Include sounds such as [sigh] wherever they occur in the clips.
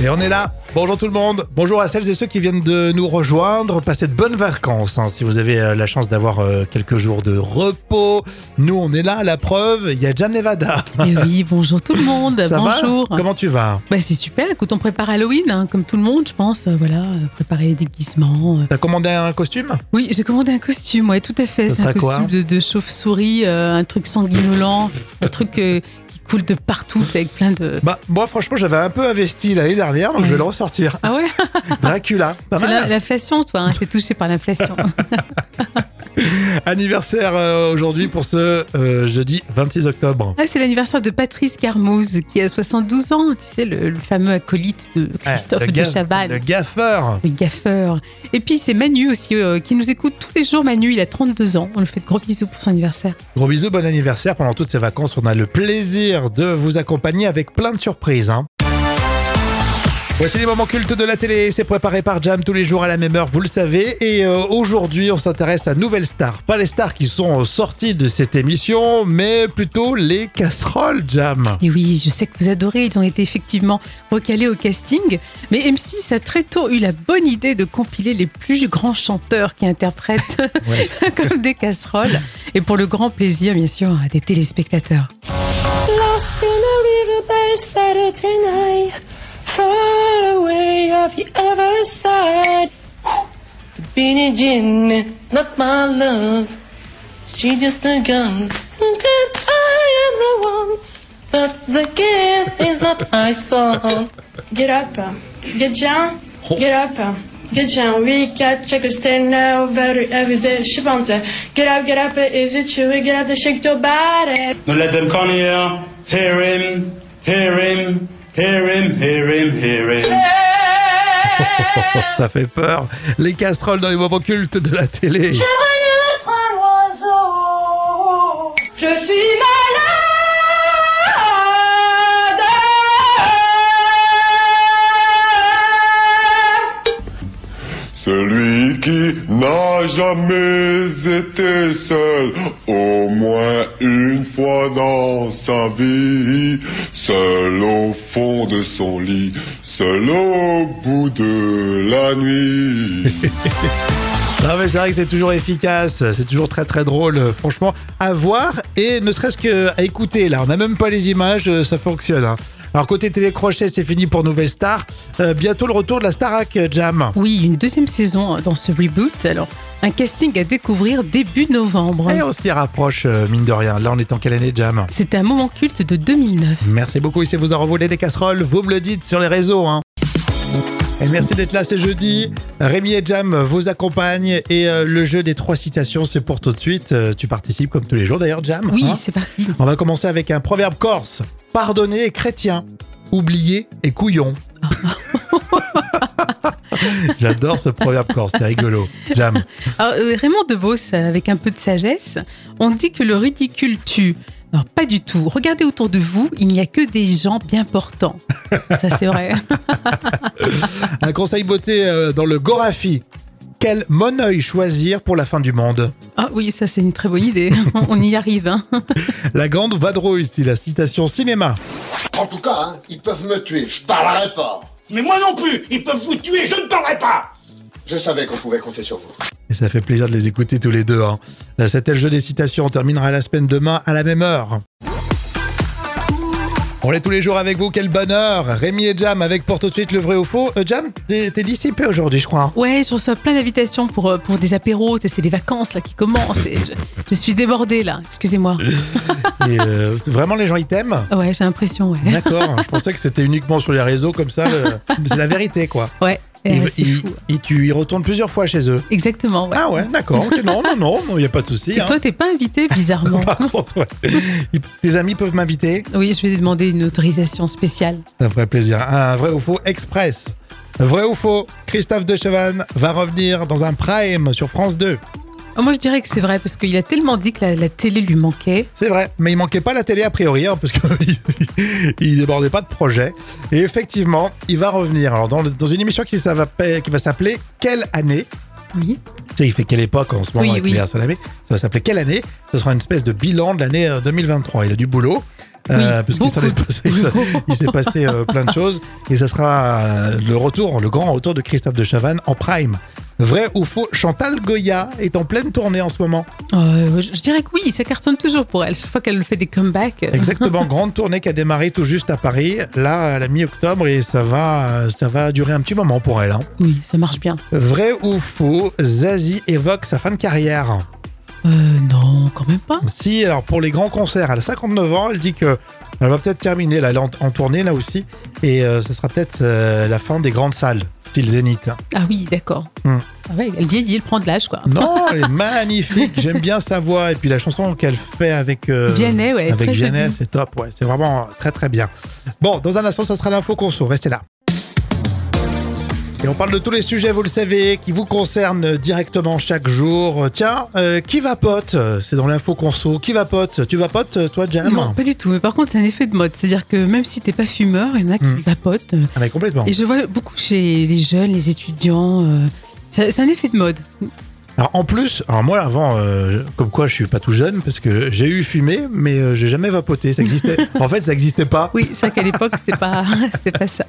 Et on est là. Bonjour tout le monde. Bonjour à celles et ceux qui viennent de nous rejoindre. Passez de bonnes vacances. hein, si vous avez euh, la chance d'avoir euh, quelques jours de repos. Nous, on est là. La preuve, il y a Jam Nevada. Eh oui, bonjour tout le monde. Ça bonjour. va Comment tu vas? Bah, c'est super. Écoute, on prépare Halloween, hein, comme tout le monde, je pense. Euh, voilà, préparer les déguisements. T'as commandé un costume? Oui, j'ai commandé un costume. Ouais, tout à fait. C'est un costume de, de chauve-souris, euh, un truc sanguinolent, un truc coule de partout avec plein de. Bah, moi, franchement, j'avais un peu investi l'année dernière, donc je vais le ressortir. Ah ouais Dracula. C'est l'inflation, toi. Hein, T'es touché par l'inflation. [laughs] Anniversaire euh, aujourd'hui pour ce euh, jeudi 26 octobre. Ah, c'est l'anniversaire de Patrice Carmouze, qui a 72 ans. Tu sais, le, le fameux acolyte de Christophe de Chaval. Le gaffeur. Le gaffeur. Et puis c'est Manu aussi, euh, qui nous écoute tous les jours. Manu, il a 32 ans. On lui fait de gros bisous pour son anniversaire. Gros bisous, bon anniversaire. Pendant toutes ces vacances, on a le plaisir de vous accompagner avec plein de surprises. hein. Voici les moments cultes de la télé. C'est préparé par Jam tous les jours à la même heure, vous le savez. Et euh, aujourd'hui, on s'intéresse à nouvelles stars. Pas les stars qui sont sorties de cette émission, mais plutôt les casseroles, Jam. Et oui, je sais que vous adorez. Ils ont été effectivement recalés au casting. Mais M6 a très tôt eu la bonne idée de compiler les plus grands chanteurs qui interprètent [laughs] [laughs] Ouais. comme des casseroles. Et pour le grand plaisir, bien sûr, des téléspectateurs. Lost in a river away off the other side. The Beanie Jean is not my love, she just a gun. And I am the one, but the game is not my song. Get up, um, get down, get up. Um, get down, we got check a stand now, very every day. Je sais pas, get up, get up, is it true? Get up, shake your body. Don't let them come here. Hear him, hear him, hear him, hear him, hear him. [laughs] Ça fait peur. Les casseroles dans les moments cultes de la télé. Qui n'a jamais été seul, au moins une fois dans sa vie, seul au fond de son lit, seul au bout de la nuit. [laughs] Non mais c'est vrai que c'est toujours efficace, c'est toujours très très drôle, franchement, à voir et ne serait-ce qu'à écouter là, on n'a même pas les images, euh, ça fonctionne. hein. Alors côté télécrochet, c'est fini pour Nouvelle Star. Euh, bientôt le retour de la Starac euh, Jam. Oui, une deuxième saison dans ce reboot. Alors, un casting à découvrir début novembre. Et on s'y rapproche, euh, mine de rien. Là, on est en quelle année, Jam? C'était un moment culte de 2009. Merci beaucoup. Et si vous en revolez des casseroles, vous me le dites sur les réseaux. hein. Et merci d'être là, c'est jeudi. Rémi et Jam vous accompagnent. Et euh, le jeu des trois citations, c'est pour tout de suite. Euh, tu participes comme tous les jours d'ailleurs, Jam. Oui, hein? c'est parti. On va commencer avec un proverbe corse. Pardonner est chrétien. Oublier est couillon. [laughs] J'adore ce proverbe corse, c'est rigolo. Jam. Alors, euh, Raymond DeVos, avec un peu de sagesse, on dit que le ridicule tue. Alors, pas du tout. Regardez autour de vous, il n'y a que des gens bien portants. Ça, c'est vrai. [laughs] Un conseil beauté euh, dans le Gorafi. Quel monœil choisir pour la fin du monde Ah oui, ça, c'est une très bonne idée. [laughs] On y arrive. hein. La grande vadrouille, ici, la citation cinéma. En tout cas, hein, ils peuvent me tuer, je parlerai pas. Mais moi non plus, ils peuvent vous tuer, je ne parlerai pas. Je savais qu'on pouvait compter sur vous. Et ça fait plaisir de les écouter tous les deux. hein. C'était le jeu des citations. On terminera la semaine demain à la même heure. On est tous les jours avec vous, quel bonheur Rémi et Jam avec pour tout de suite le vrai ou faux. Euh, Jam, t'es dissipé aujourd'hui, je crois. hein. Ouais, je reçois plein d'invitations pour, euh, pour des apéros. C'est les vacances là qui commencent. et je, je suis débordée là. Excusez-moi. [laughs] Euh, vraiment, les gens, ils t'aiment? Ouais, j'ai l'impression, ouais. D'accord. je pensais que c'était uniquement sur les réseaux comme ça. le- mais C'est la vérité, quoi. Ouais, Et, euh, fou. ils- tu y retournes plusieurs fois chez eux. Exactement, ouais. Ah ouais, d'accord. ok, non, non, non, il n'y a pas de souci. Et hein. toi, t'es pas invité, bizarrement. [laughs] Par contre, ouais. [laughs] Tes amis peuvent m'inviter? Oui, je vais demander une autorisation spéciale. Me ferait plaisir. Un vrai ou faux express. Vrai ou faux, Christophe de Chevannes va revenir dans un prime sur France 2. Ah, Moi, je dirais que c'est vrai parce qu'il a tellement dit que la, la télé lui manquait. C'est vrai, mais il manquait pas la télé a priori, hein, parce qu'il [laughs] il débordait pas de projet. Et effectivement, il va revenir. Alors dans, le- dans une émission qui, ça va, pa- qui va s'appeler Quelle année? Oui. sais, il fait quelle époque en ce moment Oui, avec oui. Solamé? Ça va s'appeler quelle année? Ce sera une espèce de bilan de l'année euh, 2023. Il a du boulot. Euh, Oui, parce qu'il s'en est beaucoup passé, de boulot. il s'est passé euh, plein de choses et ça sera euh, le retour, le grand retour de Christophe de Chavannes en prime. Vrai ou faux Chantal Goya est en pleine tournée en ce moment. Euh, je, je dirais que oui, ça cartonne toujours pour elle. Chaque fois qu'elle fait des comebacks. Exactement, [laughs] grande tournée qui a démarré tout juste à Paris, là à la mi-octobre et ça va, ça va durer un petit moment pour elle. hein. Oui, ça marche bien. Vrai ou faux Zazie évoque sa fin de carrière. Euh, non, quand même pas. Si, alors pour les grands concerts, elle a 59 ans, elle dit que elle va peut-être terminer, là, elle est en, en tournée là aussi, et euh, ce sera peut-être euh, la fin des grandes salles, style Zénith. Ah oui, d'accord. Hmm. Ah ouais, elle vieillit, elle prend de l'âge, quoi. Non, elle est magnifique, j'aime bien sa voix, et puis la chanson qu'elle fait avec, euh, Vianney, ouais, avec c'est top, ouais, c'est vraiment très très bien. Bon, dans un instant, ça sera l'info conso, restez là. Et on parle de tous les sujets, vous le savez, qui vous concernent directement chaque jour. Tiens, euh, qui vapote? C'est dans l'info conso. Qui vapote? Tu vapotes, toi, Jam? Non, pas du tout. Mais par contre, c'est un effet de mode. C'est-à-dire que même si t'es pas fumeur, il y en a qui Hmm. vapotent. Ah, mais complètement. Et je vois beaucoup chez les jeunes, les étudiants. euh, c'est c'est un effet de mode. Alors en plus, alors moi avant, euh, comme quoi je suis pas tout jeune parce que j'ai eu fumé, mais euh, j'ai jamais vapoté. Ça existait. [laughs] en fait, ça existait pas. Oui, c'est vrai qu'à l'époque, c'était pas, [laughs] c'était pas ça.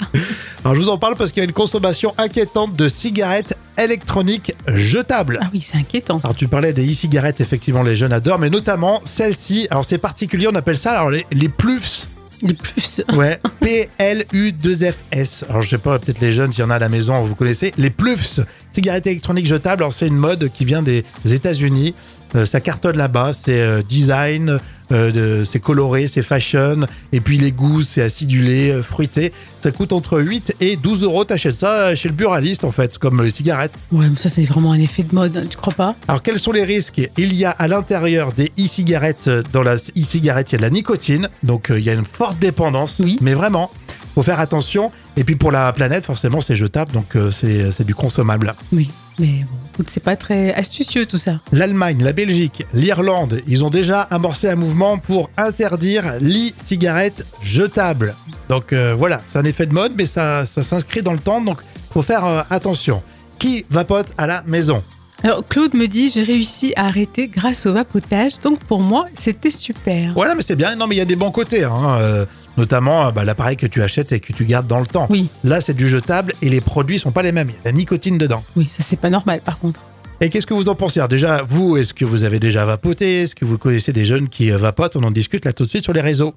Alors je vous en parle parce qu'il y a une consommation inquiétante de cigarettes électroniques jetables. Ah oui, c'est inquiétant. Alors tu parlais des e-cigarettes, effectivement les jeunes adorent, mais notamment celle-ci. Alors c'est particulier, on appelle ça alors les, les plufs. Les plus. Ouais, P-L-U-2-F-S. Alors je sais pas, peut-être les jeunes, s'il y en a à la maison, vous connaissez. Les plufs, cigarettes électroniques jetables. Alors c'est une mode qui vient des États-Unis. Euh, ça cartonne là-bas. C'est euh, design, euh, c'est coloré, c'est fashion. Et puis les goûts, c'est acidulé, euh, fruité. Ça coûte entre 8 et 12 euros. T'achètes ça chez le buraliste en fait, comme les cigarettes. Ouais, mais ça, c'est vraiment un effet de mode. hein, Tu crois pas? Alors quels sont les risques? Il y a à l'intérieur des e-cigarettes, euh, dans la e-cigarette, il y a de la nicotine, donc euh, il y a une forte dépendance. Oui. Mais vraiment, faut faire attention. Et puis pour la planète, forcément, c'est jetable, donc euh, c'est c'est du consommable. Oui. Mais bon, écoute, c'est pas très astucieux tout ça. L'Allemagne, la Belgique, l'Irlande, ils ont déjà amorcé un mouvement pour interdire l'e-cigarette jetable. Donc euh, voilà, c'est un effet de mode, mais ça, ça s'inscrit dans le temps, donc faut faire euh, attention. Qui vapote à la maison? Alors, Claude me dit j'ai réussi à arrêter grâce au vapotage. Donc, pour moi, c'était super. Voilà, mais c'est bien. Non, mais il y a des bons côtés, hein. Euh, notamment euh, bah, l'appareil que tu achètes et que tu gardes dans le temps. Oui, Là, c'est du jetable et les produits sont pas les mêmes. Il y a de la nicotine dedans. oui, ça, c'est pas normal par contre. Et qu'est-ce que vous en pensez? Alors déjà, vous, est-ce que vous avez déjà vapoté? Est-ce que vous connaissez des jeunes qui euh, vapotent? On en discute là tout de suite sur les réseaux.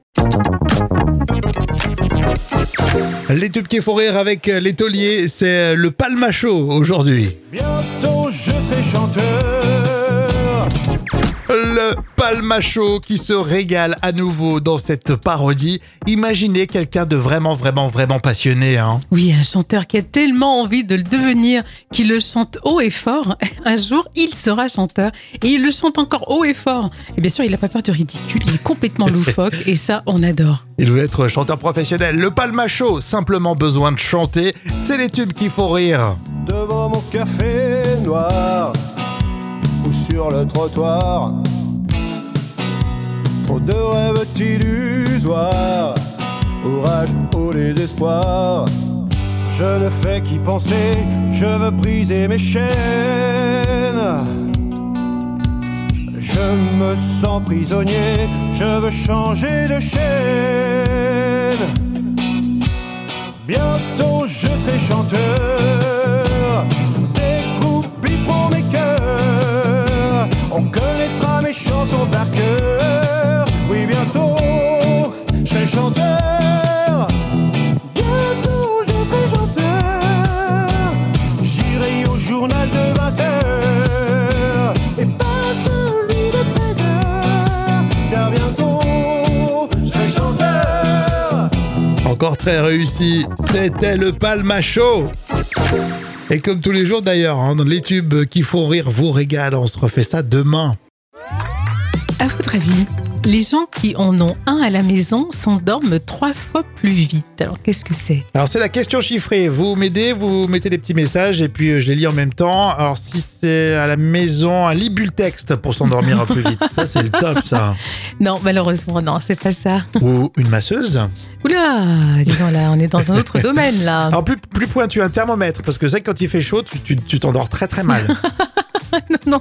Les tubes qui font rire avec euh, les tauliers, c'est le palmacho aujourd'hui. Bientôt je serai chanteur. Palmacho qui se régale à nouveau dans cette parodie. Imaginez quelqu'un de vraiment, vraiment, vraiment passionné. Hein. Oui, un chanteur qui a tellement envie de le devenir qu'il le chante haut et fort. [laughs] Un jour, il sera chanteur et il le chante encore haut et fort. Et bien sûr, il n'a pas peur du ridicule, il est complètement [laughs] loufoque et ça, on adore. Il veut être chanteur professionnel. Le palmacho, simplement besoin de chanter. C'est les tubes qui font rire. Devant mon café noir ou sur le trottoir. De rêves illusoires, orage au désespoir. Je ne fais qu'y penser, je veux briser mes chaînes. Je me sens prisonnier, je veux changer de chaîne. Très réussi. C'était le palmacho. Et comme tous les jours d'ailleurs, hein, les tubes qui font rire vous régalent. On se refait ça demain. À votre avis, les gens qui en ont un à la maison s'endorment trois fois plus vite. Alors, qu'est-ce que c'est? Alors c'est la question chiffrée. Vous m'aidez, vous mettez des petits messages et puis euh, je les lis en même temps. Alors si c'est à la maison, un lit texte pour s'endormir plus vite. Ça c'est le top ça. [laughs] Non, malheureusement, non, c'est pas ça. Ou une masseuse. Oula, disons là, on est dans un autre [laughs] domaine là. Alors plus, plus pointu, un thermomètre. Parce que c'est quand il fait chaud, tu t'endors très très mal. [laughs] [laughs] non, non,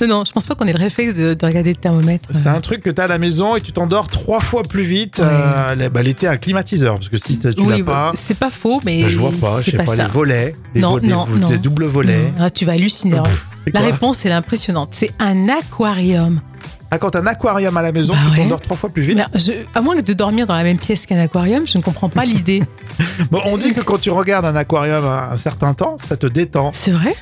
non, non, je pense pas qu'on ait le réflexe de, de regarder le thermomètre. C'est un truc que tu as à la maison et tu t'endors trois fois plus vite. Ouais. Euh, bah, L'été, un climatiseur. Parce que si tu oui, l'as bah, pas, c'est pas faux, mais bah, je vois pas. Je sais pas, pas, les volets. Des, Non, vo- des non, non. des doubles volets. Ah, tu vas halluciner. C'est La réponse, elle est impressionnante. C'est un aquarium. Ah, quand un aquarium à la maison, Bah tu ouais. t'endors trois fois plus vite. Mais je- à moins que de dormir dans la même pièce qu'un aquarium, je ne comprends pas [laughs] l'idée. Bon, on dit que quand tu regardes un aquarium un, un certain temps, ça te détend. C'est vrai?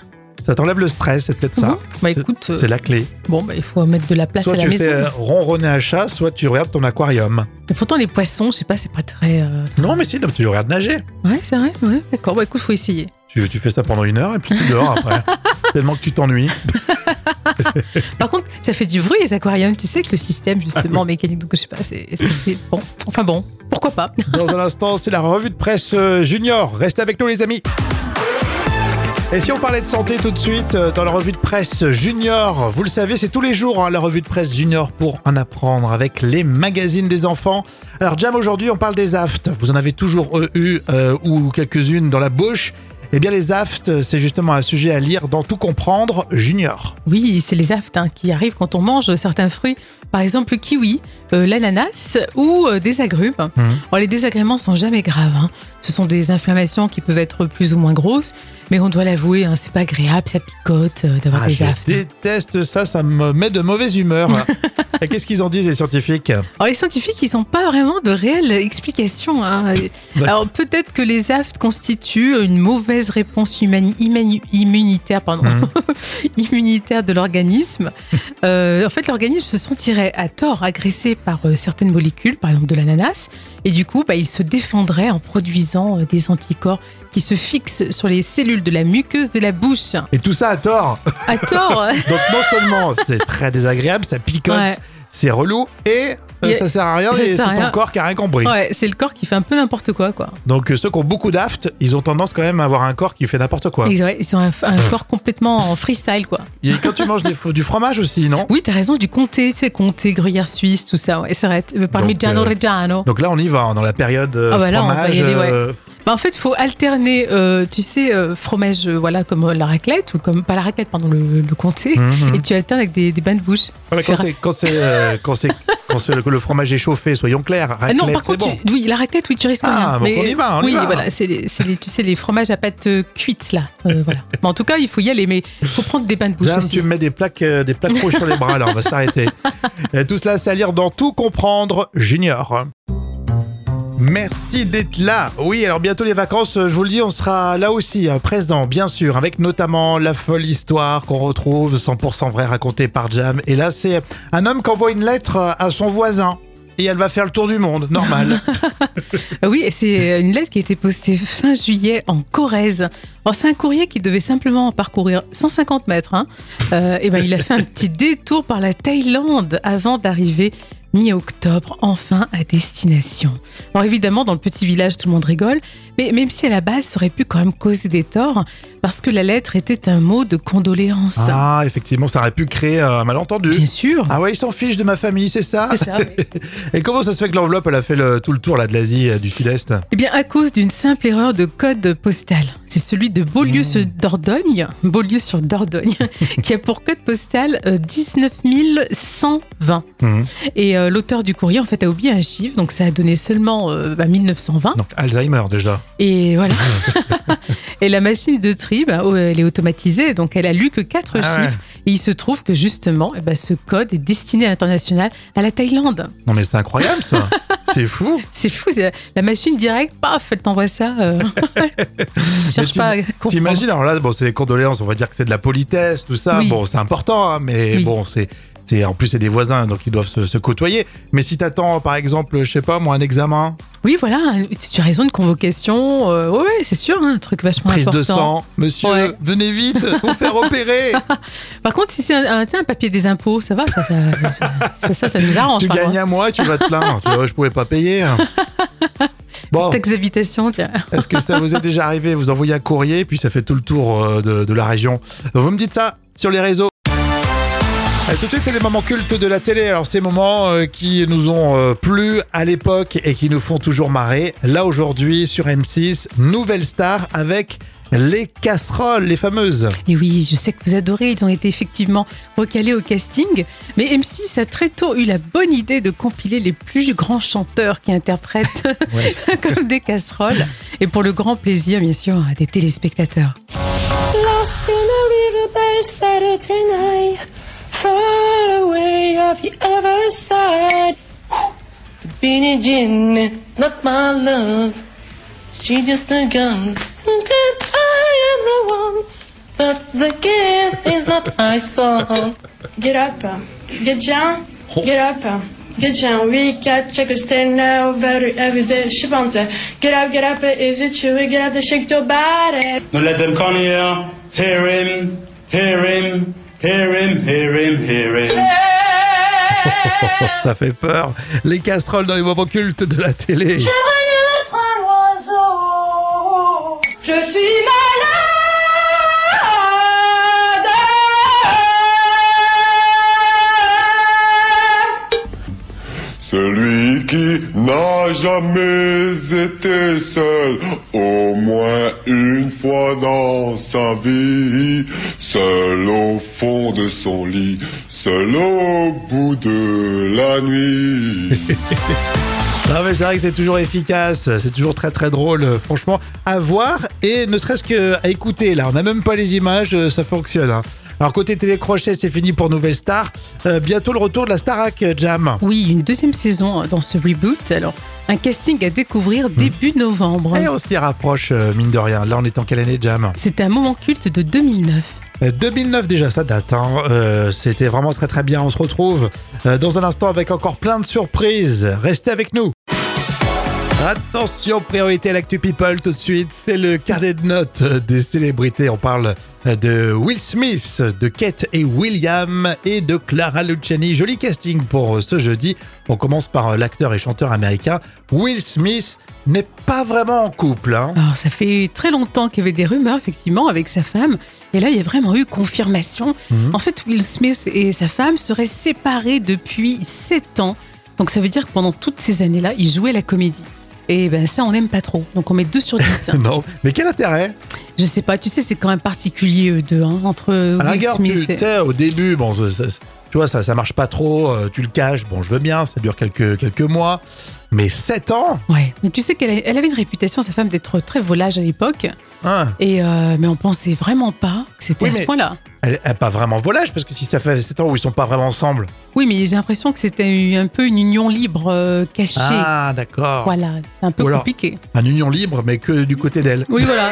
Ça t'enlève le stress, c'est peut-être ça. Mhm. Bah écoute, euh, C'est la clé. bon, bah, il faut mettre de la place Soit à la tu maison. fais euh, ronronner un chat, soit tu regardes ton aquarium. Mais pourtant, les poissons, je sais pas, c'est pas très. euh, Non, mais si, non, tu regardes nager. Ouais, c'est vrai, ouais, d'accord. Bah écoute, faut essayer. Tu, tu fais ça pendant une heure et puis tu dors après. [laughs] Tellement que tu t'ennuies. [laughs] Par contre, ça fait du bruit les aquariums, tu sais que le système justement mécanique, donc je sais pas, c'est bon. Enfin bon, pourquoi pas? Dans un instant, c'est la revue de presse euh, junior. Restez avec nous, les amis. Et si on parlait de santé tout de suite, euh, dans la revue de presse junior, vous le savez, c'est tous les jours hein, la revue de presse junior pour en apprendre avec les magazines des enfants. Alors Jam, aujourd'hui, on parle des aftes. Vous en avez toujours euh, eu euh, ou quelques-unes dans la bouche. Eh bien, les aftes, c'est justement un sujet à lire dans Tout comprendre junior. Oui, c'est les aftes hein, qui arrivent quand on mange certains fruits, par exemple le kiwi, euh, l'ananas ou euh, des agrumes. Alors, les désagréments sont jamais graves. hein. Ce sont des inflammations qui peuvent être plus ou moins grosses, mais on doit l'avouer, hein, c'est pas agréable, ça picote euh, d'avoir Ah, des je aftes. déteste ça, ça me met de mauvaise humeur. [laughs] Et Qu'est-ce qu'ils en disent, les scientifiques Alors les scientifiques, ils n'ont pas vraiment de réelles explications. hein. Alors peut-être que les aftes constituent une mauvaise réponse immunitaire, pardon, Mhm. [laughs] immunitaire de l'organisme. Euh, en fait, l'organisme se sentirait à tort agressé par euh, certaines molécules, par exemple de l'ananas, et du coup, bah, il se défendrait en produisant euh, des anticorps qui se fixent sur les cellules de la muqueuse de la bouche. Et tout ça à tort. À tort [laughs] Donc non seulement c'est très désagréable, ça picote, Ouais. C'est relou et euh, ça sert à rien ça et sert c'est ton corps qui a rien compris. Ouais, c'est le corps qui fait un peu n'importe quoi, quoi. Donc euh, ceux qui ont beaucoup d'aftes, ils ont tendance quand même à avoir un corps qui fait n'importe quoi. Ils, ils ont un, un [laughs] corps complètement en freestyle, quoi. Et quand tu manges des, du fromage aussi, non? Oui, t'as raison, du comté, tu sais, comté, gruyère suisse, tout ça, ouais, c'est vrai. Parmigiano Donc, euh, Reggiano? Donc là on y va, hein, dans la période Ah bah là, fromage. aller, ouais. Bah, en fait, il faut alterner, euh, tu sais, euh, fromage, euh, voilà, comme la raclette, ou comme, pas la raclette, pardon, le, le comté, mhm. et tu alternes avec des, des bains de bouche. Ouais, mais quand c'est quand c'est euh, quand c'est quand c'est le, que le fromage est chauffé, soyons clairs. Ah Raclette, non, par c'est contre, bon. tu- oui, la raclette, oui, tu risques Ah, rien. donc on y va, on y oui, va. voilà, c'est tu sais, les fromages à pâte euh, cuite, là. euh, voilà. [laughs] Mais en tout cas, il faut y aller, mais il faut prendre des bains de bouche aussi. tu me mets des plaques, euh, des plaques rouges sur les bras, là, on va s'arrêter. [laughs] Et tout cela, c'est à lire dans Tout comprendre Junior. Merci d'être là. Oui, alors bientôt les vacances, euh, je vous le dis, on sera là aussi, euh, présent, bien sûr, avec notamment la folle histoire qu'on retrouve, 100% vrai racontée par Jam. Et là, c'est un homme qui envoie une lettre euh, à son voisin. Et elle va faire le tour du monde, normal. [laughs] Oui, c'est une lettre qui a été postée fin juillet en Corrèze. C'est un courrier qui devait simplement parcourir 150 mètres. hein. Et ben, il a fait un petit détour par la Thaïlande avant d'arriver mi-octobre, enfin à destination. Alors évidemment, dans le petit village, tout le monde rigole, mais même si à la base, ça aurait pu quand même causer des torts, parce que la lettre était un mot de condoléance. ah, effectivement, ça aurait pu créer un malentendu. Bien sûr. Ah ouais, ils s'en fichent de ma famille, c'est ça? C'est ça, oui. [laughs] Et comment ça se fait que l'enveloppe, elle a fait le- tout le tour là, de l'Asie, euh, du Sud-Est? Eh bien, à cause d'une simple erreur de code postal. C'est celui de Beaulieu-sur-Dordogne, Beaulieu-sur-Dordogne, [laughs] qui a pour code postal euh, 19 120. Mhm. Et euh, l'auteur du courrier, en fait, a oublié un chiffre, donc ça a donné seulement euh, bah, 1920. Donc Alzheimer déjà. Et voilà. [laughs] et la machine de tri, bah, oh, elle est automatisée, donc elle a lu que quatre Ah ouais. chiffres. Et il se trouve que justement, ben, ce code est destiné à l'international, à la Thaïlande. Non mais c'est incroyable ça. [laughs] c'est fou. C'est fou, la machine directe, paf, elle t'envoie ça. euh. [laughs] Je cherche pas à. T'imagines alors là, bon, c'est des condoléances, on va dire que c'est de la politesse, tout ça. Oui. Bon, c'est important, hein, mais Oui. bon, c'est. C'est- En plus, c'est des voisins, donc ils doivent se, se côtoyer. Mais si t'attends, par exemple, je sais pas, moi, un examen, Oui, voilà, tu as raison, une convocation. euh, ouais, ouais, c'est sûr, hein, un truc vachement prise important. de sang, monsieur, Ouais. venez vite, [laughs] vous faire opérer. [laughs] Par contre, si c'est un, papier des impôts, ça va, ça, ça, ça, ça, nous arrange. tu gagnes un mois, tu vas te plaindre. tu vois, je pouvais pas payer. [laughs] Bon, Taxe d'habitation, tiens. est-ce que ça vous est déjà arrivé Vous envoyez un courrier, puis ça fait tout le tour euh, de, de la région? Vous me dites ça sur les réseaux. Et tout de suite, c'est les moments cultes de la télé. Alors, ces moments euh, qui nous ont euh, plu à l'époque et qui nous font toujours marrer. Là, aujourd'hui, sur M6, nouvelle star avec Les casseroles, les fameuses. Et oui, je sais que vous adorez, ils ont été effectivement recalés au casting, mais M6 a très tôt eu la bonne idée de compiler les plus grands chanteurs qui interprètent [laughs] Ouais. [laughs] comme des casseroles, et pour le grand plaisir, bien sûr, des téléspectateurs. Lost in a far away off the other side. The Beanie Jean is not my love, she just a gun. I am the one, but the game is not my song. [laughs] Get up, um, get down, oh. get up, um, get down. We got check stay now, very every day. Je sais pas, on Get up, get up, is it true? Get up, shake your body. No let them come here. Hear him, hear him, hear him, hear him, hear him. [laughs] Ça fait peur. Les casseroles dans les moments cultes de la télé. J'aimerais être un oiseau. Je suis malade. Celui qui n'a jamais été seul, au moins une fois dans sa vie, seul au fond de son lit, seul au bout de la nuit. [laughs] Ah mais c'est vrai que c'est toujours efficace, c'est toujours très très drôle, euh, franchement, à voir et ne serait-ce qu'à écouter là. On n'a même pas les images, euh, ça fonctionne. hein. Alors côté télécrochet, c'est fini pour Nouvelle Star. Euh, bientôt le retour de la Starac Jam. Oui, une deuxième saison dans ce reboot, alors un casting à découvrir début novembre. Et on s'y rapproche, mine de rien. Là, on est en quelle année, Jam? C'était un moment culte de 2009. Euh, 2009 déjà, ça date. hein. Euh, C'était vraiment très très bien. On se retrouve euh, dans un instant avec encore plein de surprises. Restez avec nous. Attention, priorité à l'actu people tout de suite. C'est le carnet de notes des célébrités. On parle de Will Smith, de Kate et William et de Clara Luciani. Joli casting pour euh, ce jeudi. On commence par euh, l'acteur et chanteur américain. Will Smith n'est pas vraiment en couple. hein. Alors, ça fait très longtemps qu'il y avait des rumeurs, effectivement, avec sa femme. Et là, il y a vraiment eu confirmation. Mhm. En fait, Will Smith et sa femme seraient séparés depuis 7 ans. Donc, ça veut dire que pendant toutes ces années-là, ils jouaient la comédie. Et ben ça, on n'aime pas trop. Donc, on met 2 sur 10. [laughs] Non, mais quel intérêt? Je sais pas, tu sais, c'est quand même particulier, eux deux, hein, entre À la rigueur, tu sais, au début, bon, ça- ça- tu vois, ça, ça marche pas trop, euh, tu le caches, bon, je veux bien, ça dure quelques, quelques mois, mais 7 ans? Ouais, mais tu sais qu'elle elle avait une réputation, sa femme, d'être très volage à l'époque. hein. Et euh, mais on pensait vraiment pas c'était Oui, à ce point-là. Elle n'est pas vraiment volage, parce que si ça fait 7 ans où ils sont pas vraiment ensemble. Oui, mais j'ai l'impression que c'était un peu une union libre euh, cachée. Ah, d'accord. Voilà, c'est un peu alors- compliqué. Un union libre, mais que du côté d'elle. Oui, voilà.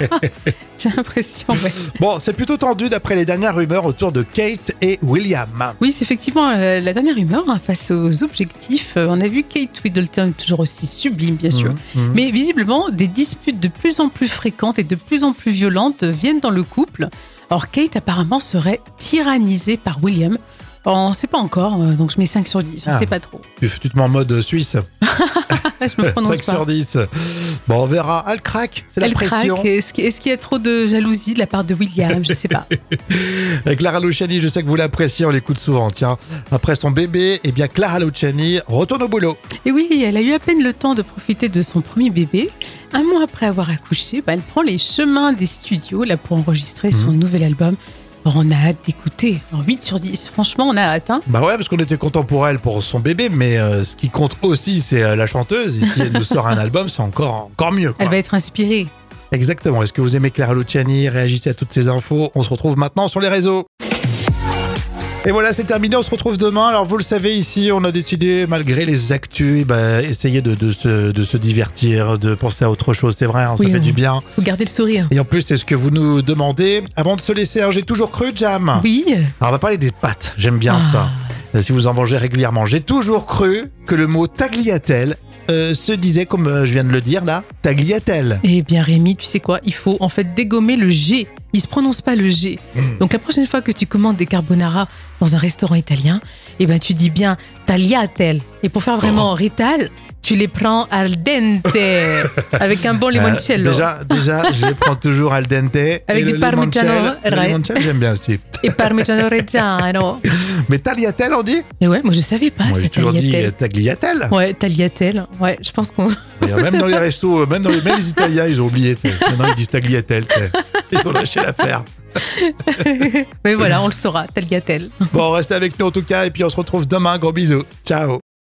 [laughs] [laughs] j'ai l'impression, ouais. Bon, c'est plutôt tendu d'après les dernières rumeurs autour de Kate et William. Oui, c'est effectivement euh, la dernière rumeur hein, face aux objectifs. Euh, on a vu Kate Middleton toujours aussi sublime, bien sûr. Mhm. Mais visiblement, des disputes de plus en plus fréquentes et de plus en plus violentes viennent dans le couple. Or, Kate apparemment serait tyrannisée par William. On ne sait pas encore, euh, donc je mets 5 sur 10, on ne Ah. sait pas trop. Tu, tu te mets en mode suisse. [laughs] Je me prononce 5 pas. sur 10. Bon, on verra. Elle craque, c'est la pression. Est-ce qu'il est-ce qu'il y a trop de jalousie de la part de William? Je ne sais pas. Avec [laughs] Clara Luciani, je sais que vous l'appréciez, on l'écoute souvent. Tiens, après son bébé, eh bien Clara Luciani retourne au boulot. Et oui, elle a eu à peine le temps de profiter de son premier bébé. Un mois après avoir accouché, bah, elle prend les chemins des studios là, pour enregistrer son Mhm. nouvel album. On a hâte d'écouter. Alors, 8 sur 10, franchement, on a hâte. hein. Bah ouais, parce qu'on était content pour elle, pour son bébé, mais euh, ce qui compte aussi, c'est euh, la chanteuse. Et si elle nous sort un album, c'est encore, encore mieux. quoi. Elle va être inspirée. Exactement. Est-ce que vous aimez Clara Luciani? Réagissez à toutes ces infos. On se retrouve maintenant sur les réseaux. Et voilà, c'est terminé. On se retrouve demain. Alors, vous le savez, ici, on a décidé, malgré les actus, bah, essayer de, de se, de se divertir, de penser à autre chose. C'est vrai, hein, Oui, ça fait on- du bien. Faut garder le sourire. Et en plus, c'est ce que vous nous demandez. Avant de se laisser, hein, j'ai toujours cru, Jam. Oui. Alors, on va parler des pâtes. J'aime bien Ah. ça. Si vous en mangez régulièrement. J'ai toujours cru que le mot tagliatelle euh, se disait, comme euh, je viens de le dire là, tagliatelle. Eh bien, Rémi, tu sais quoi? Il faut en fait dégommer le G. Il se prononce pas le G. Hmm. Donc, la prochaine fois que tu commandes des carbonara dans un restaurant italien, eh ben, tu dis bien tagliatelle. Et pour faire vraiment Oh. rital, tu les prends al dente [laughs] avec un bon limoncello. Euh, déjà, déjà, je les prends toujours al dente. Avec du le parmigiano limoncello- Le re- limoncello, j'aime bien aussi. Et parmigiano reggiano. [laughs] Mais tagliatelle, on dit Et ouais, moi je savais pas, Moi, j'ai toujours dit tagliatelle. euh, tagliatelle. Ouais, tagliatelle. Ouais, je pense qu'on. D'ailleurs, [laughs] Même dans les restos, euh, même dans les, même les Italiens, ils ont oublié. Maintenant, ils disent tagliatelle. Ils ont lâché l'affaire. Mais voilà, on le saura, tagliatelle. Bon, restez avec nous en tout cas, et puis on se retrouve demain. Gros bisous. Ciao.